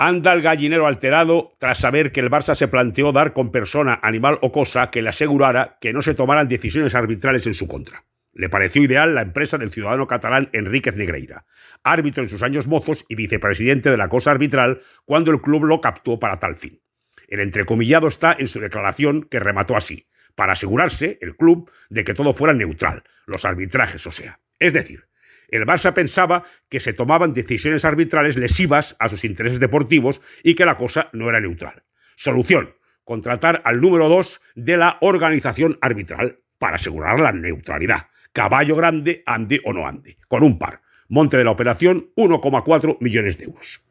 Anda el gallinero alterado tras saber que el Barça se planteó dar con persona, animal o cosa que le asegurara que no se tomaran decisiones arbitrales en su contra. Le pareció ideal la empresa del ciudadano catalán Enríquez Negreira, árbitro en sus años mozos y vicepresidente de la cosa arbitral cuando el club lo captó para tal fin. El entrecomillado está en su declaración que remató así, para asegurarse, el club, de que todo fuera neutral, los arbitrajes, o sea. Es decir, el Barça pensaba que se tomaban decisiones arbitrales lesivas a sus intereses deportivos y que la cosa no era neutral. Solución, contratar al número dos de la organización arbitral para asegurar la neutralidad. Caballo grande, ande o no ande, con un par. Monte de la operación, 1,4 millones de euros.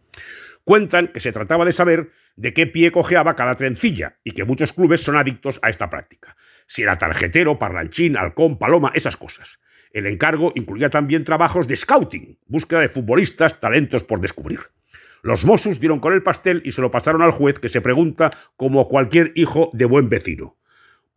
Cuentan que se trataba de saber de qué pie cojeaba cada trencilla y que muchos clubes son adictos a esta práctica. Si era tarjetero, parlanchín, halcón, paloma, esas cosas. El encargo incluía también trabajos de scouting, búsqueda de futbolistas, talentos por descubrir. Los Mossos dieron con el pastel y se lo pasaron al juez que se pregunta como cualquier hijo de buen vecino.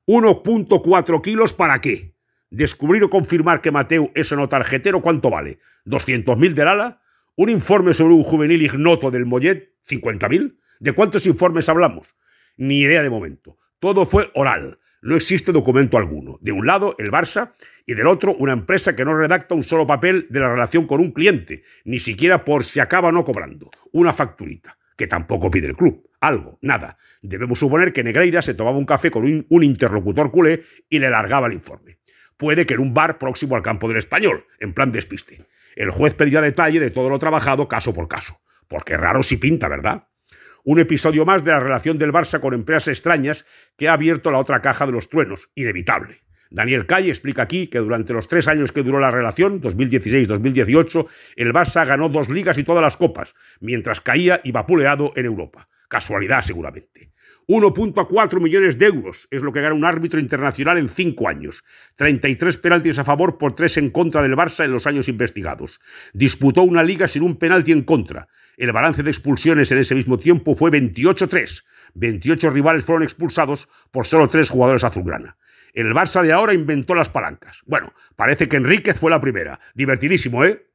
¿1.4 kilos para qué? ¿Descubrir o confirmar que Mateo es o no tarjetero cuánto vale? ¿200.000 del ala? ¿Un informe sobre un juvenil ignoto del Mollet? ¿50.000? ¿De cuántos informes hablamos? Ni idea de momento. Todo fue oral. No existe documento alguno. De un lado, el Barça, y del otro, una empresa que no redacta un solo papel de la relación con un cliente, ni siquiera por si acaba no cobrando. Una facturita, que tampoco pide el club. Algo, nada. Debemos suponer que Negreira se tomaba un café con un, interlocutor culé y le largaba el informe. Puede que en un bar próximo al campo del español, en plan despiste. El juez pedirá detalle de todo lo trabajado caso por caso. Porque raro si pinta, ¿verdad? Un episodio más de la relación del Barça con empresas extrañas que ha abierto la otra caja de los truenos, inevitable. Daniel Calle explica aquí que durante los tres años que duró la relación, 2016-2018, el Barça ganó dos ligas y todas las copas, mientras caía y vapuleado en Europa. Casualidad, seguramente. 1.4 millones de euros es lo que gana un árbitro internacional en cinco años. 33 penaltis a favor por tres en contra del Barça en los años investigados. Disputó una liga sin un penalti en contra. El balance de expulsiones en ese mismo tiempo fue 28-3. 28 rivales fueron expulsados por solo tres jugadores azulgrana. El Barça de ahora inventó las palancas. Bueno, parece que Enríquez fue la primera. Divertidísimo, ¿eh?